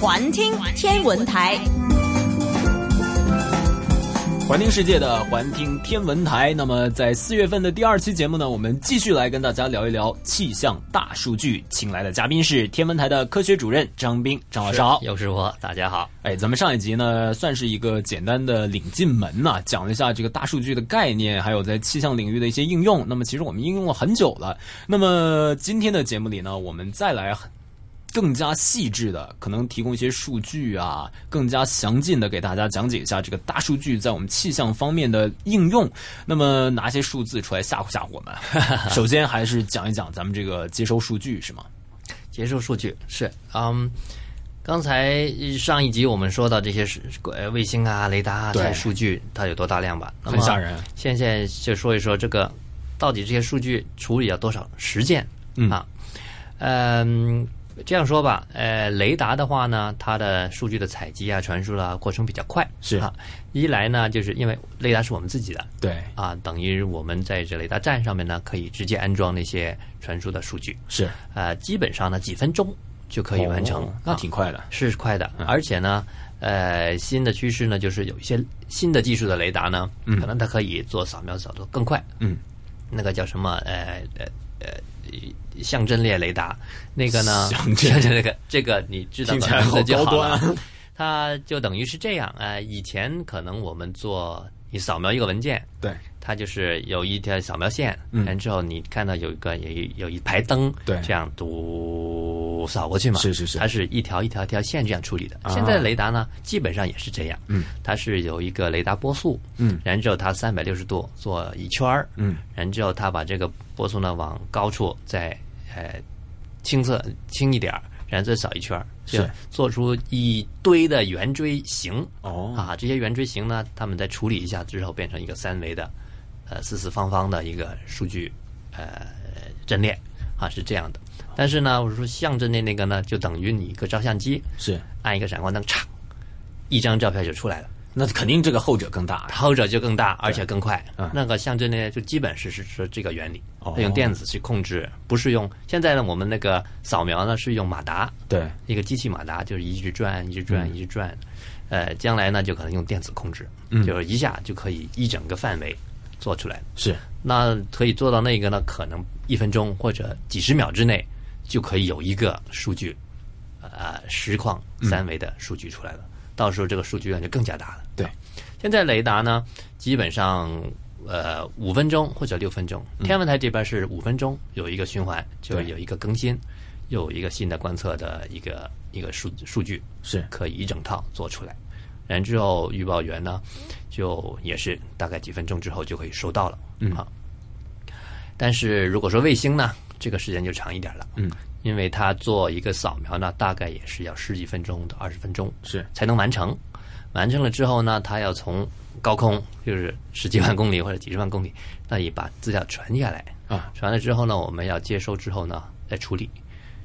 环听天文台。环听世界的环听天文台，那么在四月份的第二期节目呢，我们继续来跟大家聊一聊气象大数据。请来的嘉宾是天文台的科学主任张斌，张老师好，又是我，大家好。哎，咱们上一集呢，算是一个简单的领进门呐，讲了一下这个大数据的概念，还有在气象领域的一些应用。那么其实我们应用了很久了。那么今天的节目里呢，我们再来。更加细致的，可能提供一些数据啊，更加详尽的给大家讲解一下这个大数据在我们气象方面的应用。那么拿些数字出来吓唬吓唬我们。首先还是讲一讲咱们这个接收数据是吗？接收数据是，嗯，刚才上一集我们说到这些是呃卫星啊、雷达啊这些数据，它有多大量吧？很吓人。现在就说一说这个到底这些数据处理了多少时间啊？嗯。这样说吧，呃，雷达的话呢，它的数据的采集啊、传输啊过程比较快，是啊。一来呢，就是因为雷达是我们自己的，对啊，等于我们在这雷达站上面呢，可以直接安装那些传输的数据，是呃，基本上呢几分钟就可以完成，那挺快的，是快的。而且呢，呃，新的趋势呢，就是有一些新的技术的雷达呢，可能它可以做扫描扫的更快，嗯，那个叫什么？呃呃呃。象阵列雷达，那个呢？象阵这个这个你知道的名就好了。它就等于是这样呃。以前可能我们做你扫描一个文件，对，它就是有一条扫描线，嗯然之后你看到有一个有一有一排灯，对，这样读扫过去嘛。是是是，它是一条一条一条线这样处理的。现在的雷达呢，基本上也是这样。嗯，它是有一个雷达波速，嗯，然之后它三百六十度做一圈儿，嗯，然之后它把这个波速呢往高处再。呃，轻色轻一点儿，然后再扫一圈儿，是做出一堆的圆锥形。哦，啊，这些圆锥形呢，他们再处理一下之后，变成一个三维的，呃，四四方方的一个数据，呃，阵列啊，是这样的。但是呢，我说像阵列那个呢，就等于你一个照相机是按一个闪光灯，嚓，一张照片就出来了。那肯定这个后者更大，后者就更大，而且更快。嗯。那个像这些，就基本是是是这个原理，用电子去控制，不是用现在呢，我们那个扫描呢是用马达，对，一个机器马达就是一直转，一直转，一直转。呃，将来呢就可能用电子控制，就是一下就可以一整个范围做出来。是，那可以做到那个呢，可能一分钟或者几十秒之内就可以有一个数据，呃，实况三维的数据出来了。到时候这个数据量就更加大了。对，现在雷达呢，基本上呃五分钟或者六分钟，天文台这边是五分钟有一个循环，就有一个更新，又有一个新的观测的一个一个数数据，是可以一整套做出来。然之后预报员呢，就也是大概几分钟之后就可以收到了。嗯好，但是如果说卫星呢，这个时间就长一点了。嗯。因为它做一个扫描呢，大概也是要十几分钟到二十分钟，是才能完成。完成了之后呢，它要从高空，就是十几万公里或者几十万公里，那里把资料传下来啊。传了之后呢，我们要接收之后呢，再处理。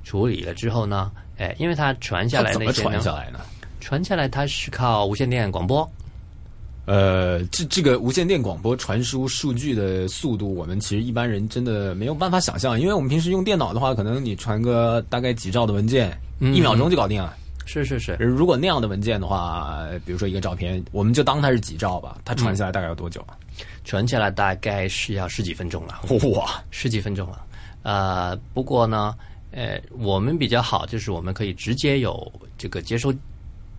处理了之后呢，哎，因为它传下来那些怎么传下来呢？传下来它是靠无线电广播。呃，这这个无线电广播传输数据的速度，我们其实一般人真的没有办法想象，因为我们平时用电脑的话，可能你传个大概几兆的文件，一秒钟就搞定了。是是是，如果那样的文件的话，比如说一个照片，我们就当它是几兆吧，它传下来大概要多久？传下来大概是要十几分钟了。哇，十几分钟了。呃，不过呢，呃，我们比较好，就是我们可以直接有这个接收。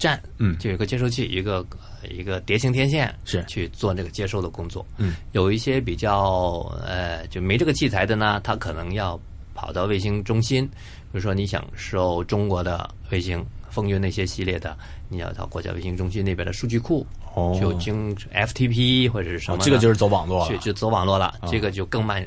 站，嗯，就有个接收器，一个一个蝶形天线是。去做这个接收的工作，嗯，有一些比较呃就没这个器材的呢，它可能要跑到卫星中心，比如说你想收中国的卫星风云那些系列的，你要到国家卫星中心那边的数据库，哦，就经 FTP 或者是什么，这个就是走网络了，就走网络了，这个就更慢，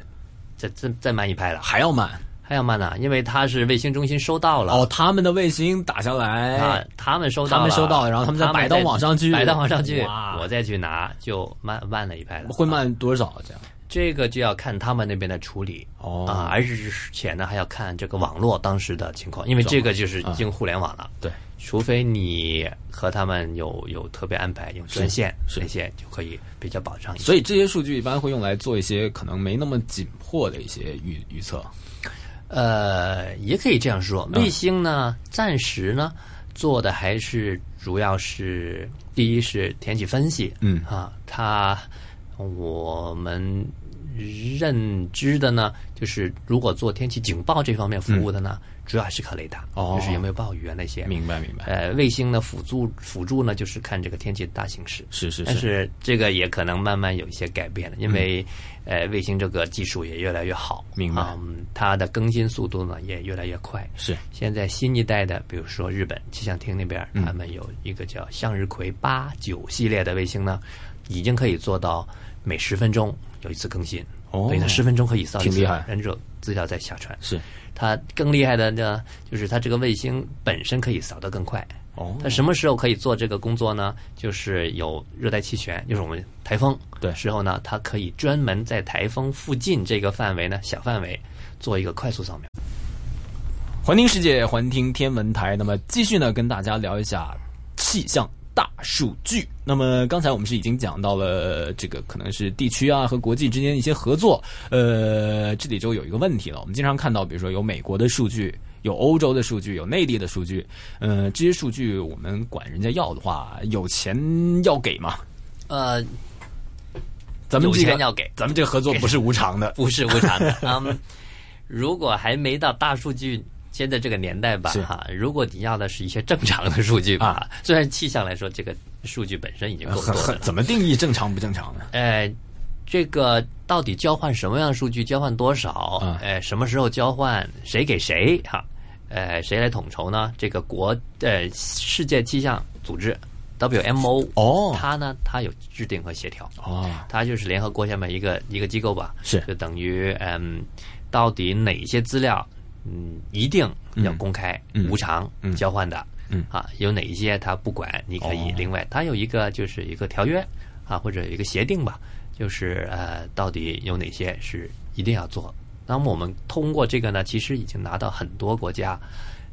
再再再慢一拍了，还要慢。还要慢呢，因为它是卫星中心收到了哦，他们的卫星打下来啊，他们收到，他们收到，然后他们再摆到网上去，摆到网上去，我再去拿，就慢慢了一拍了。会慢多少？这样？这个就要看他们那边的处理哦啊，而且呢还要看这个网络当时的情况，因为这个就是进互联网了。对，除非你和他们有有特别安排，用专线那些就可以比较保障。所以这些数据一般会用来做一些可能没那么紧迫的一些预预测。呃，也可以这样说，卫星呢，暂时呢做的还是主要是第一是天气分析，嗯。啊，它我们认知的呢，就是如果做天气警报这方面服务的呢，主要还是靠雷达，就是有没有暴雨啊那些。明白明白，呃，卫星呢辅助辅助呢，就是看这个天气大形势。是是但是这个也可能慢慢有一些改变了，因为、呃，卫星这个技术也越来越好，嗯明白。嗯，它的更新速度呢也越来越快。是。现在新一代的，比如说日本气象厅那边，嗯。他们有一个叫向日葵八九系列的卫星呢，已经可以做到每十分钟有一次更新。哦所以它十分钟可以扫一次，挺厉害然后资料再下传。是它更厉害的呢，就是它这个卫星本身可以扫得更快。哦它什么时候可以做这个工作呢？就是有热带气旋，就是我们台风对时候呢，它可以专门在台风附近这个范围呢，小范围做一个快速扫描。环听世界，环听天文台。那么继续呢，跟大家聊一下气象大数据。那么刚才我们是已经讲到了这个可能是地区啊和国际之间一些合作。呃，这里就有一个问题了，我们经常看到，比如说有美国的数据。有欧洲的数据，有内地的数据，呃，这些数据我们管人家要的话，有钱要给吗？呃，咱们这个钱要给咱们这个合作不是无偿的，不是无偿的。嗯，如果还没到大数据现在这个年代吧，哈，如果你要的是一些正常的数据吧，啊 虽然气象来说，这个数据本身已经够多了。很怎么定义正常不正常呢？呃，这个到底交换什么样的数据，交换多少？啊呃，什么时候交换，谁给谁？哈，呃，谁来统筹呢？这个国呃世界气象组织 WMO 哦它呢，它有制定和协调。哦，它就是联合国下面一个一个机构吧，是就等于嗯，到底哪些资料嗯一定要公开、嗯无偿、嗯交换的，嗯啊，有哪一些他不管，你可以哦另外，他有一个就是一个条约啊，或者一个协定吧，就是呃，到底有哪些是一定要做。那么我们通过这个呢，其实已经拿到很多国家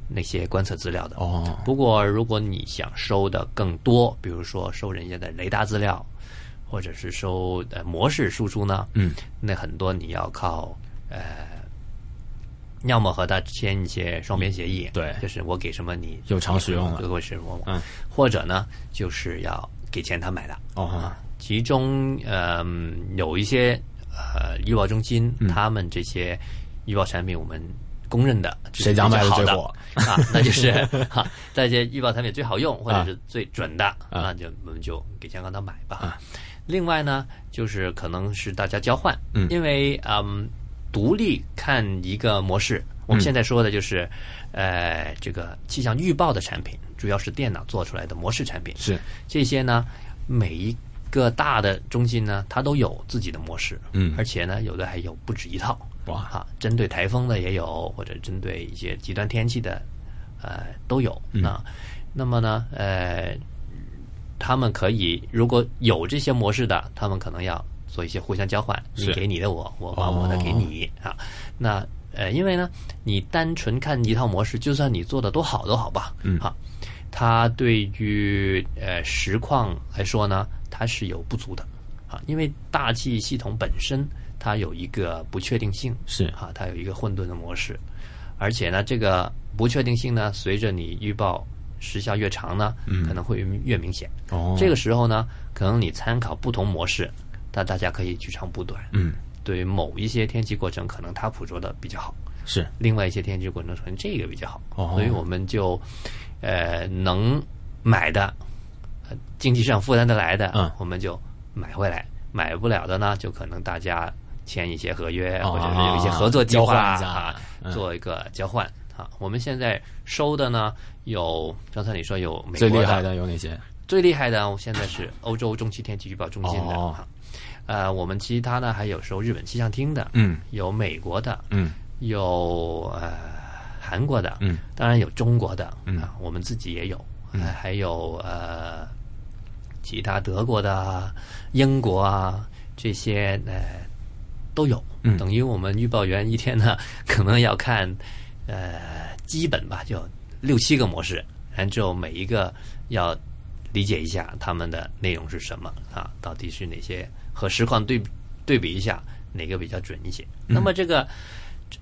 那些观测资料的。哦，不过，如果你想收的更多，比如说收人家的雷达资料，或者是收呃模式输出呢，嗯，那很多你要靠呃，要么和他签一些双边协议，对。就是我给什么你有偿使用了。给我使用，嗯，或者呢就是要给钱他买的，哦，其中呃有一些呃预报中心，嗯。他们这些预报产品我们公认的谁家卖的最火？啊？那就是 哈，这些预报产品最好用或者是最准的，啊。那就我们就给钱让他买吧。另外呢，就是可能是大家交换，嗯。因为嗯，独立看一个模式。我们现在说的就是，呃，这个气象预报的产品，主要是电脑做出来的模式产品。是这些呢，每一个大的中心呢，它都有自己的模式，嗯而且呢，有的还有不止一套，哇啊，针对台风的也有，或者针对一些极端天气的，呃，都有。嗯那那么呢，呃，他们可以如果有这些模式的，他们可能要做一些互相交换，你给你的我，我把我的给你、啊。那呃，因为呢，你单纯看一套模式，就算你做的多好都好吧，嗯。好，它对于呃实况来说呢，它是有不足的啊，因为大气系统本身它有一个不确定性，是。啊，它有一个混沌的模式，而且呢，这个不确定性呢，随着你预报时效越长呢，嗯。可能会越明显。哦，这个时候呢，可能你参考不同模式，那大家可以取长补短。嗯对于某一些天气过程，可能它捕捉的比较好，是另外一些天气过程可能这个比较好，哦所以我们就呃能买的，呃经济上负担得来的，嗯我们就买回来；买不了的呢，就可能大家签一些合约，哦或者是有一些合作计划啊嗯做一个交换啊。我们现在收的呢，有刚才你说有美国最厉害的有哪些？最厉害的，我现在是欧洲中期天气预报中心的。哦。啊呃，我们其他呢还有时候日本气象厅的，嗯。有美国的，嗯。有呃韩国的，嗯，当然有中国的，嗯。啊，我们自己也有，呃还有呃其他德国的啊、英国啊这些呃都有，嗯。等于我们预报员一天呢 可能要看呃基本吧，就六七个模式，然后每一个要理解一下他们的内容是什么啊，到底是哪些和实况对对比一下哪个比较准一些。那么这个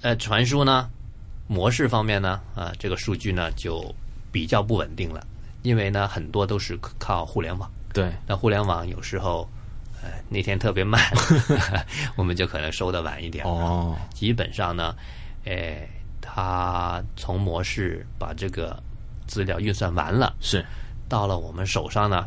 呃传输呢，模式方面呢，啊，这个数据呢就比较不稳定了，因为呢很多都是靠互联网。对，那互联网有时候，呃，那天特别慢，我们就可能收的晚一点。哦，基本上呢，呃，他从模式把这个资料运算完了，是，到了我们手上呢，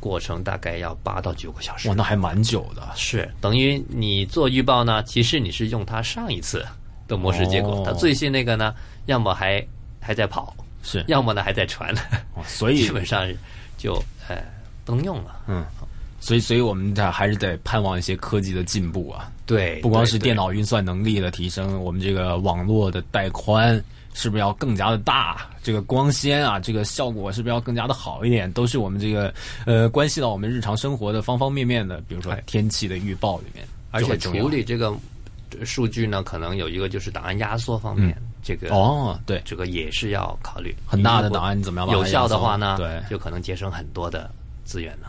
过程大概要八到九个小时。哇，那还蛮久的。是等于你做预报呢，其实你是用它上一次的模式结果，哦它最新那个呢，要么还还在跑，是，要么呢还在传，哦所以 基本上就呃不能用了。嗯，所以所以我们这还是得盼望一些科技的进步啊，对，不光是电脑运算能力的提升，我们这个网络的带宽是不是要更加的大？这个光纤啊，这个效果是不是要更加的好一点？都是我们这个呃关系到我们日常生活的方方面面的，比如说哎天气的预报里面，而且处理这个呃数据呢，可能有一个就是档案压缩方面，这个哦，对，这个也是要考虑很大的档案你怎么样有效的话呢，对就可能节省很多的资源呢。